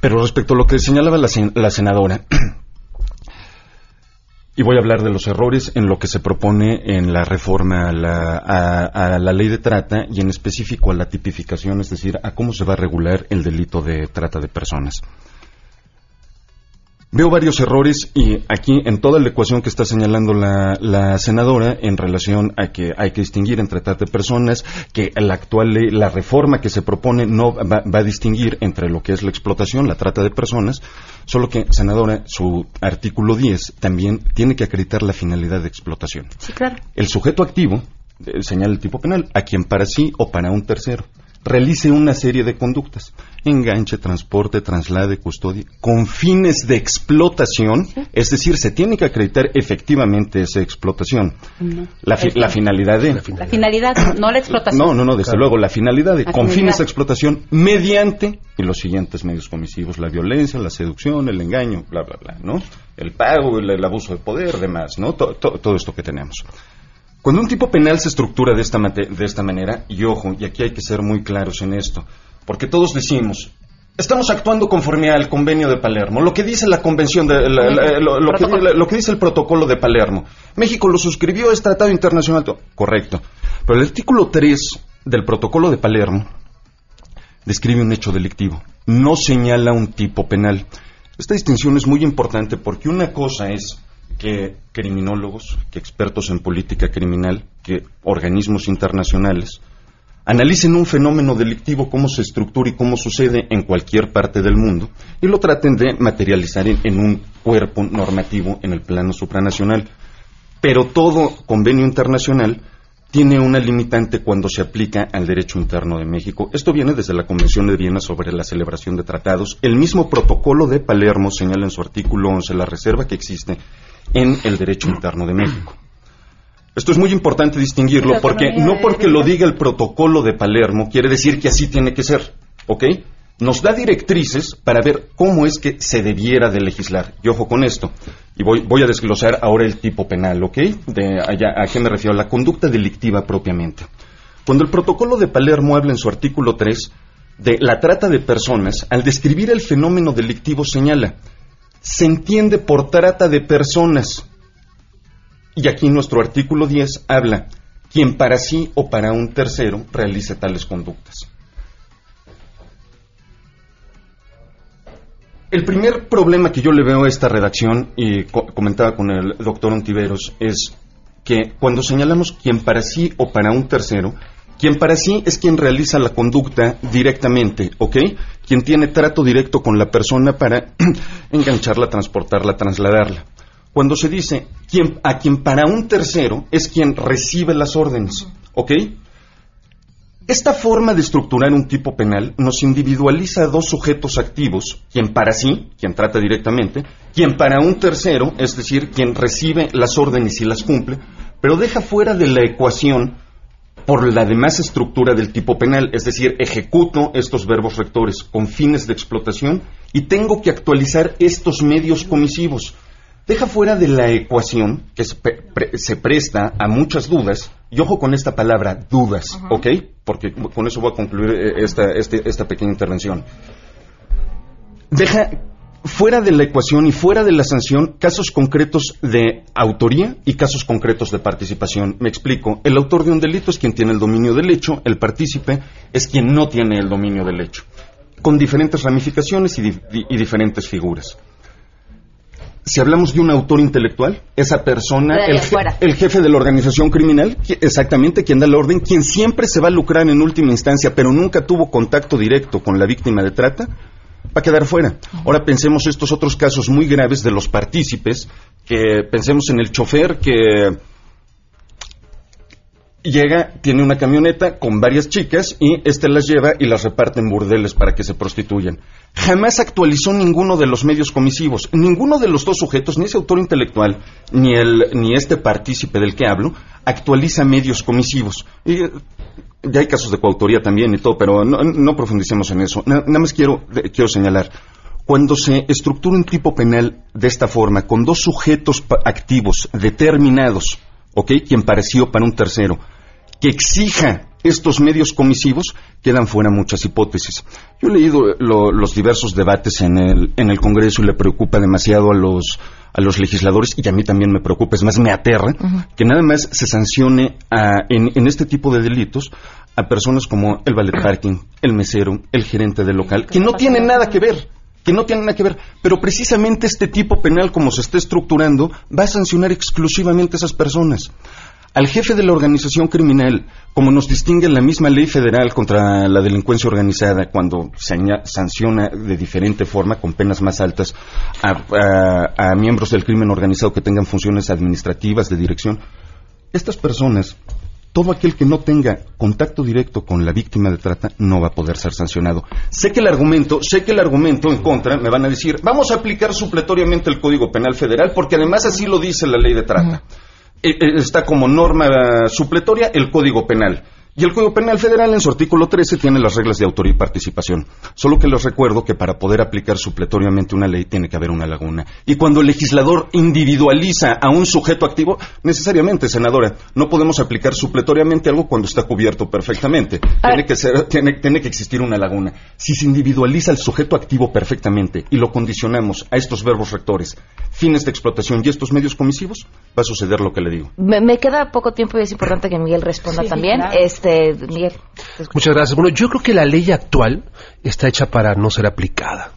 pero respecto a lo que señalaba la senadora, y voy a hablar de los errores en lo que se propone en la reforma a la, ley de trata y en específico a la tipificación, es decir, a cómo se va a regular el delito de trata de personas. Veo varios errores y aquí en toda la ecuación que está señalando la, senadora en relación a que hay que distinguir entre trata de personas, que la actual ley, la reforma que se propone no va, a distinguir entre lo que es la explotación, la trata de personas, solo que, senadora, su artículo 10 también tiene que acreditar la finalidad de explotación. Sí, claro. El sujeto activo eh, señala el tipo penal a quien para sí o para un tercero realice una serie de conductas, enganche, transporte, traslade, custodia, con fines de explotación, es decir, se tiene que acreditar efectivamente esa explotación. La, finalidad de... La finalidad, no la explotación. No, no, no, desde luego, la finalidad de, con fines de explotación mediante, y los siguientes medios comisivos, la violencia, la seducción, el engaño, bla, bla, bla, ¿no? El pago, el, abuso de poder, demás, ¿no? todo esto que tenemos. Cuando un tipo penal se estructura de esta, de esta manera, y ojo, y aquí hay que ser muy claros en esto, porque todos decimos, estamos actuando conforme al convenio de Palermo, lo que dice la convención, de, lo, que, dice el protocolo de Palermo. México lo suscribió, es tratado internacional, correcto. Pero el artículo 3 del protocolo de Palermo describe un hecho delictivo, no señala un tipo penal. Esta distinción es muy importante porque una cosa es que criminólogos, que expertos en política criminal, que organismos internacionales analicen un fenómeno delictivo, cómo se estructura y cómo sucede en cualquier parte del mundo, y lo traten de materializar en, un cuerpo normativo en el plano supranacional. Pero todo convenio internacional tiene una limitante cuando se aplica al derecho interno de México. Esto viene desde la Convención de Viena sobre la celebración de tratados. El mismo protocolo de Palermo señala en su artículo 11 la reserva que existe en el derecho interno de México. Esto es muy importante distinguirlo porque no porque lo diga el protocolo de Palermo quiere decir que así tiene que ser, ¿ok? Nos da directrices para ver cómo es que se debiera de legislar. Y ojo con esto. Y voy, voy a desglosar ahora el tipo penal, ¿ok? De allá, ¿A qué me refiero? La conducta delictiva propiamente. Cuando el protocolo de Palermo habla en su artículo 3 de la trata de personas, al describir el fenómeno delictivo señala, se entiende por trata de personas. Y aquí nuestro artículo 10 habla, quien para sí o para un tercero realice tales conductas. El primer problema que yo le veo a esta redacción, y co comentaba con el doctor Ontiveros, es que cuando señalamos quien para sí o para un tercero, quien para sí es quien realiza la conducta directamente, ¿ok? Quien tiene trato directo con la persona para engancharla, transportarla, trasladarla. Cuando se dice quien, a quien para un tercero es quien recibe las órdenes, ¿ok? Esta forma de estructurar un tipo penal nos individualiza a dos sujetos activos, quien para sí, quien trata directamente, quien para un tercero, es decir, quien recibe las órdenes y las cumple, pero deja fuera de la ecuación por la demás estructura del tipo penal, es decir, ejecuto estos verbos rectores con fines de explotación y tengo que actualizar estos medios comisivos. Deja fuera de la ecuación, que se, pre se presta a muchas dudas, y ojo con esta palabra, dudas, uh -huh. ¿ok? Porque con eso voy a concluir esta, este, esta pequeña intervención. Deja fuera de la ecuación y fuera de la sanción casos concretos de autoría y casos concretos de participación. Me explico. El autor de un delito es quien tiene el dominio del hecho, el partícipe es quien no tiene el dominio del hecho, con diferentes ramificaciones y, di y diferentes figuras si hablamos de un autor intelectual, esa persona, el, je el, jefe de la organización criminal, exactamente quien da la orden, quien siempre se va a lucrar en última instancia, pero nunca tuvo contacto directo con la víctima de trata, va quedar fuera. Ahora pensemos estos otros casos muy graves de los partícipes, que pensemos en el chofer que llega, tiene una camioneta con varias chicas y éste las lleva y las reparte en burdeles para que se prostituyan. Jamás actualizó ninguno de los medios comisivos. Ninguno de los dos sujetos, ni ese autor intelectual, ni, el, ni este partícipe del que hablo, actualiza medios comisivos. Y, ya hay casos de coautoría también y todo, pero no, profundicemos en eso. nada más quiero, quiero señalar. Cuando se estructura un tipo penal de esta forma, con dos sujetos activos determinados, ¿ok? Quien pareció para un tercero, que exija estos medios comisivos, quedan fuera muchas hipótesis. Yo he leído lo, los diversos debates en el, en el Congreso y le preocupa demasiado a los, a los legisladores y a mí también me preocupa, es más, me aterra uh -huh. que nada más se sancione a, en, en, este tipo de delitos a personas como el ballet parking, el mesero, el gerente del local, que no tienen nada que ver que no tienen nada que ver, pero precisamente este tipo penal como se está estructurando va a sancionar exclusivamente a esas personas. Al jefe de la organización criminal, como nos distingue la misma ley federal contra la delincuencia organizada, cuando sanciona de diferente forma, con penas más altas, a, miembros del crimen organizado que tengan funciones administrativas de dirección, estas personas todo aquel que no tenga contacto directo con la víctima de trata no va a poder ser sancionado. Sé que el argumento, sé que el argumento en contra me van a decir, vamos a aplicar supletoriamente el Código Penal Federal porque además así lo dice la ley de trata. Está como norma supletoria el Código Penal. Y el Código Penal Federal en su artículo 13 tiene las reglas de autoría y participación. Solo que les recuerdo que para poder aplicar supletoriamente una ley tiene que haber una laguna. Y cuando el legislador individualiza a un sujeto activo, necesariamente, senadora, no podemos aplicar supletoriamente algo cuando está cubierto perfectamente. Tiene que, ser, tiene, tiene que existir una laguna. Si se individualiza el sujeto activo perfectamente y lo condicionamos a estos verbos rectores, fines de explotación y estos medios comisivos, va a suceder lo que le digo. Me, me queda poco tiempo y es importante que Miguel responda sí, también. Claro. Es este, Miguel. Muchas gracias. Bueno, yo creo que la ley actual está hecha para no ser aplicada.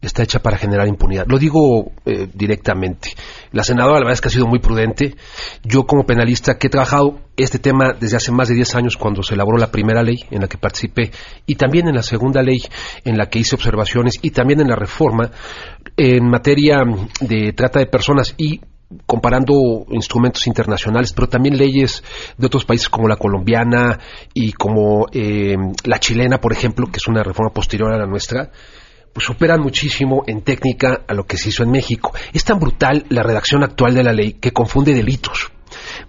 Está hecha para generar impunidad. Lo digo eh, directamente. La senadora, la verdad es que ha sido muy prudente. Yo, como penalista, que he trabajado este tema desde hace más de 10 años, cuando se elaboró la primera ley en la que participé, y también en la segunda ley en la que hice observaciones, y también en la reforma en materia de trata de personas y comparando instrumentos internacionales, pero también leyes de otros países como la colombiana y como eh, la chilena, por ejemplo, que es una reforma posterior a la nuestra, pues superan muchísimo en técnica a lo que se hizo en México. Es tan brutal la redacción actual de la ley que confunde delitos.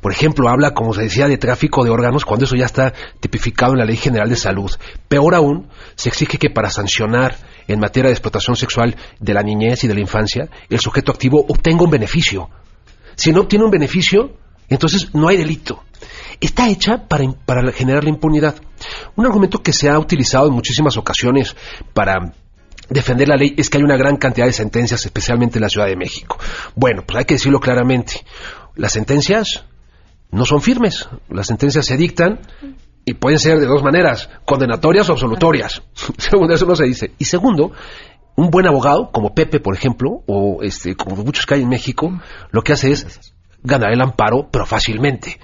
Por ejemplo, habla, como se decía, de tráfico de órganos cuando eso ya está tipificado en la Ley General de Salud. Peor aún, se exige que para sancionar en materia de explotación sexual de la niñez y de la infancia, el sujeto activo obtenga un beneficio. Si no obtiene un beneficio, entonces no hay delito. Está hecha para, para generar la impunidad. Un argumento que se ha utilizado en muchísimas ocasiones para defender la ley es que hay una gran cantidad de sentencias, especialmente en la Ciudad de México. Bueno, pues hay que decirlo claramente. Las sentencias no son firmes. Las sentencias se dictan y pueden ser de dos maneras, condenatorias o absolutorias. Segundo, eso no se dice. Y segundo, un buen abogado, como Pepe, por ejemplo, o este, como muchos que hay en México, lo que hace es ganar el amparo, pero fácilmente.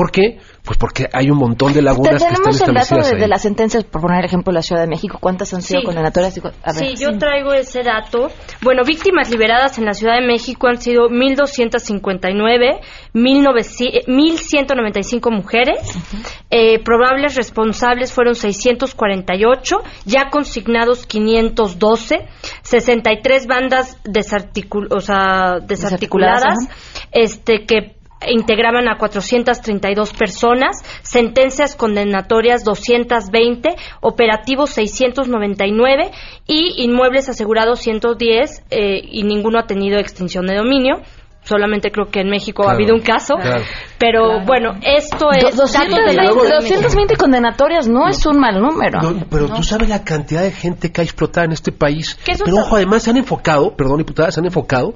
¿Por qué? Pues porque hay un montón de lagunas que están Tenemos el dato establecidas de, ahí. de las sentencias, por poner ejemplo, la Ciudad de México. ¿Cuántas han sido Sí. condenatorias? A ver. Sí, yo traigo ese dato. Bueno, víctimas liberadas en la Ciudad de México han sido 1.259, 1900 1.195 mujeres. Eh, probables responsables fueron 648, ya consignados 512, 63 bandas desarticul o sea, desarticuladas, Desarticuladas, este que integraban a 432 personas, sentencias condenatorias 220, operativos 699 y inmuebles asegurados 110 eh, y ninguno ha tenido extinción de dominio. Solamente creo que en México ha habido un caso. claro. Pero bueno, esto es... Do- dato 220, de la- 220 condenatorias no, es un mal número. No, pero tú sabes la cantidad de gente que ha explotado en este país. Pero ojo, además se han enfocado, perdón, diputadas, se han enfocado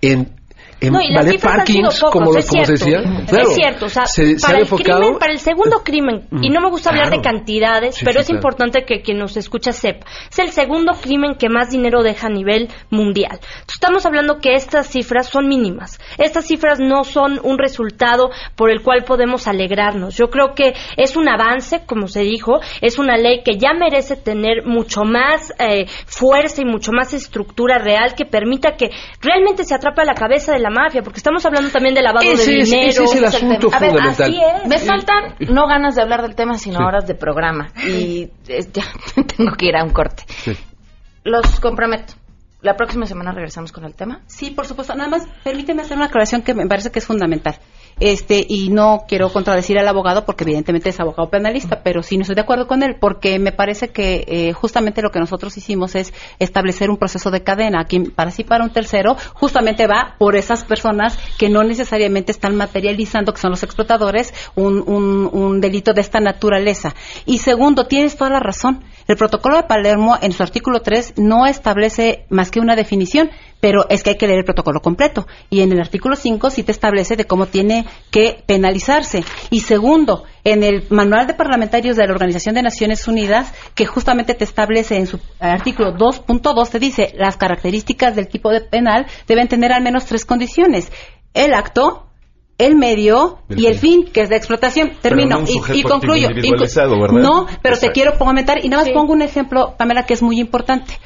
en, en No, y las ballet cifras han sido parkings, pocos, como, es como se cierto. decía. Es cierto, o sea, se, se para el enfocado. crimen, para el segundo crimen, y no me gusta hablar de cantidades, Sí, pero sí, es claro. importante que quien nos escucha sepa, es el segundo crimen que más dinero deja a nivel mundial. Entonces, estamos hablando que estas cifras son mínimas. Estas cifras no son un resultado por el cual podemos alegrarnos. Yo creo que es un avance, como se dijo, es una ley que ya merece tener mucho más eh, fuerza y mucho más estructura real que permita que realmente se atrape a la cabeza de la mafia, porque estamos hablando también de lavado Ese de es- dinero. ese es el asunto A ver, fundamental. así es. Me faltan no ganas de hablar del tema, sino Sí. horas de programa. Y eh, ya tengo que ir a un corte. Sí. Los comprometo. La próxima semana regresamos con el tema. Sí, por supuesto. Nada más, permíteme hacer una aclaración que me parece que es fundamental. Este, y no quiero contradecir al abogado porque evidentemente es abogado penalista, pero sí no estoy de acuerdo con él porque me parece que eh, justamente lo que nosotros hicimos es establecer un proceso de cadena. Quien para un tercero justamente va por esas personas que no necesariamente están materializando, que son los explotadores, un, un, un delito de esta naturaleza. Y segundo, tienes toda la razón. El protocolo de Palermo en su artículo 3 no establece más que una definición, pero es que hay que leer el protocolo completo. Y en el artículo 5 sí te establece de cómo tiene que penalizarse. Y segundo, en el manual de parlamentarios de la Organización de Naciones Unidas, que justamente te establece en su artículo 2.2, te dice las características del tipo de penal deben tener al menos tres condiciones. El acto, el medio El y el fin. que es la explotación. Pero Termino no un y- concluyo. No, pero te quiero comentar y nada más pongo un ejemplo, Pamela, que es muy importante.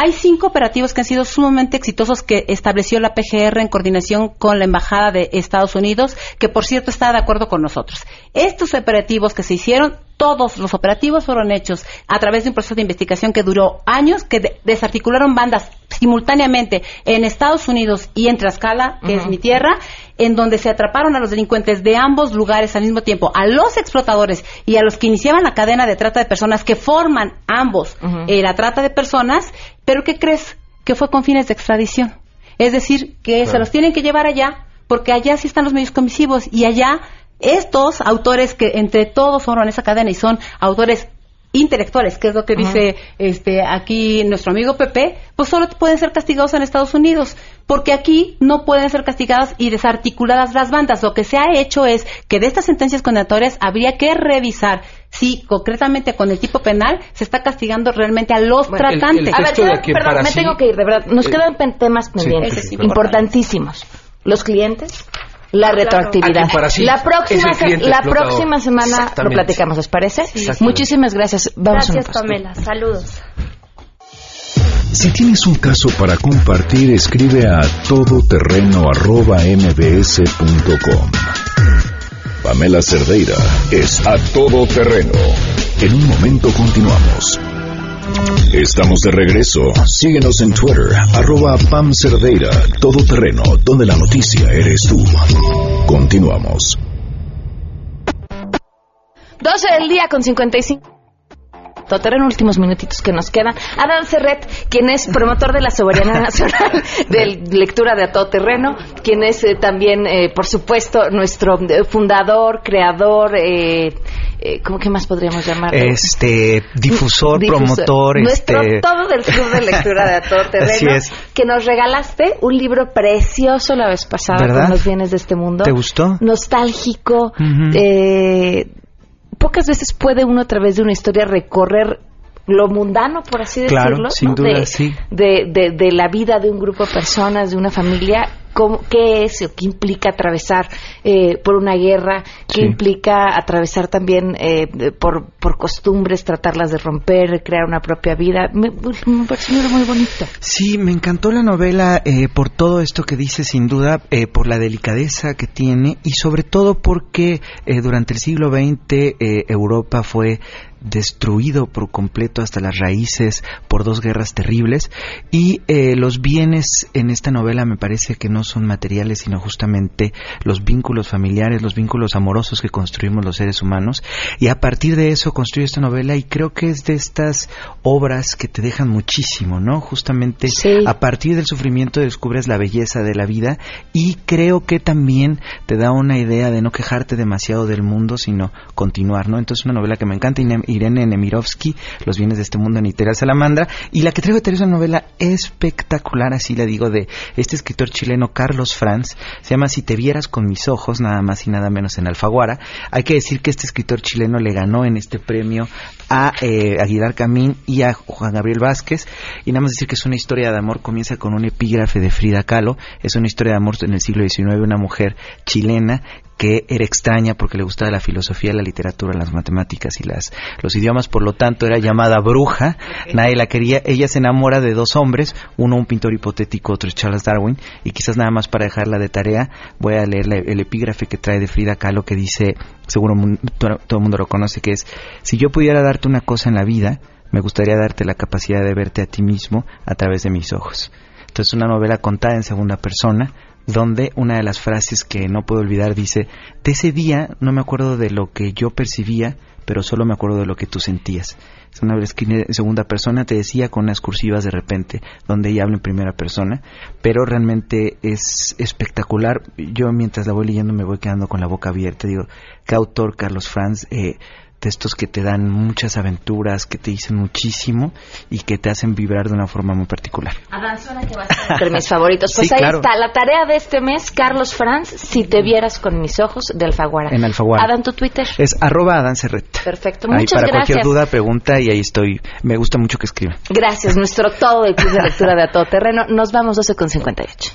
Hay cinco operativos que han sido sumamente exitosos que estableció la PGR en coordinación con la Embajada de Estados Unidos, que por cierto está de acuerdo con nosotros. Estos operativos que se hicieron, todos los operativos fueron hechos a través de un proceso de investigación que duró años, que de- desarticularon bandas simultáneamente en Estados Unidos y en Tlaxcala, que es mi tierra, en donde se atraparon a los delincuentes de ambos lugares al mismo tiempo, a los explotadores y a los que iniciaban la cadena de trata de personas que forman ambos eh, la trata de personas, pero ¿qué crees? Que fue con fines de extradición. Es decir, que se los tienen que llevar allá, porque allá sí están los medios comisivos y allá estos autores que entre todos forman esa cadena y son autores intelectuales, que es lo que dice este aquí nuestro amigo Pepe, pues solo pueden ser castigados en Estados Unidos, porque aquí no pueden ser castigadas y desarticuladas las bandas. Lo que se ha hecho es que de estas sentencias condenatorias habría que revisar si concretamente con el tipo penal se está castigando realmente a los tratantes. a ver, perdón, me tengo que ir, de verdad. Nos eh, quedan temas pendientes importantísimos. Los clientes, la retroactividad. La próxima, la próxima semana lo platicamos, ¿les parece? Muchísimas gracias. Vamos gracias, Pamela. Saludos. Si tienes un caso para compartir, escribe a todoterreno.mbs.com. Pamela Cerdeira es a todoterreno. En un momento continuamos. Estamos de regreso. Síguenos en Twitter, arroba Pam Cerdeira, todoterreno, donde la noticia eres tú. Continuamos. 12 del día con 55 en últimos minutitos que nos quedan. Adán Serret, quien es promotor de la soberanía nacional de lectura de a todo terreno, quien es eh, también, eh, por supuesto, nuestro eh, fundador, creador, eh, ¿cómo que más podríamos llamar? Este, difusor, promotor, nuestro este... todo del club de lectura de a todo terreno, que nos regalaste un libro precioso la vez pasada con los bienes de este mundo. ¿Te gustó? Nostálgico, eh pocas veces puede uno a través de una historia recorrer lo mundano, por así decirlo, sin duda, sí. de, de, de, la vida de un grupo de personas, de una familia, qué es o qué implica atravesar eh, por una guerra, qué implica atravesar también eh, por, por costumbres, tratarlas de romper, crear una propia vida. Me, me pareció muy bonito. Sí, me encantó la novela eh, por todo esto que dice, sin duda, por la delicadeza que tiene y sobre todo porque durante el siglo XX Europa fue destruido por completo hasta las raíces por dos guerras terribles y los bienes en esta novela me parece que no son materiales, sino justamente los vínculos familiares, los vínculos amorosos que construimos los seres humanos. Y a partir de eso construye esta novela y creo que es de estas obras que te dejan muchísimo, ¿no? Justamente a partir del sufrimiento descubres la belleza de la vida y creo que también te da una idea de no quejarte demasiado del mundo, sino continuar, ¿no? Entonces una novela que me encanta, Irene Nemirovsky, Los bienes de este mundo, en Iteral Salamandra, y la que traigo es una novela espectacular, así la digo, de este escritor chileno Carlos Franz, se llama Si te vieras con mis ojos, nada más y nada menos en Alfaguara. Hay que decir que este escritor chileno le ganó en este premio a eh, Aguilar Camín y a Juan Gabriel Vázquez. Y nada más decir que es una historia de amor, comienza con un epígrafe de Frida Kahlo. Es una historia de amor en el siglo XIX, una mujer chilena que era extraña porque le gustaba la filosofía, la literatura, las matemáticas y las, los idiomas, por lo tanto era llamada bruja, nadie la quería, ella se enamora de dos hombres, uno un pintor hipotético, otro es Charles Darwin, y quizás nada más para dejarla de tarea, voy a leer el epígrafe que trae de Frida Kahlo que dice, seguro todo el mundo lo conoce, que es, si yo pudiera darte una cosa en la vida, me gustaría darte la capacidad de verte a ti mismo a través de mis ojos. Entonces, una novela contada en segunda persona, donde una de las frases que no puedo olvidar dice, de ese día no me acuerdo de lo que yo percibía, pero solo me acuerdo de lo que tú sentías. Es una vez que en segunda persona, te decía con unas cursivas de repente, donde ella habla en primera persona, pero realmente es espectacular. Yo mientras la voy leyendo me voy quedando con la boca abierta. Digo, ¿qué autor Carlos Franz? Eh, textos que te dan muchas aventuras, que te dicen muchísimo y que te hacen vibrar de una forma muy particular. Adán suena que va a ser entre mis favoritos. Pues ahí está, la tarea de este mes, Carlos Franz, si te vieras con mis ojos, de Alfaguara. En Alfaguara. Adán, tu Twitter. Es arroba Adán Perfecto, muchas para cualquier duda, pregunta y ahí estoy. Me gusta mucho que escriba. Gracias, nuestro todo el club de lectura de A Todo Terreno. Nos vamos 12 con 58.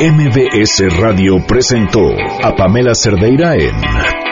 MBS Radio presentó a Pamela Cerdeira en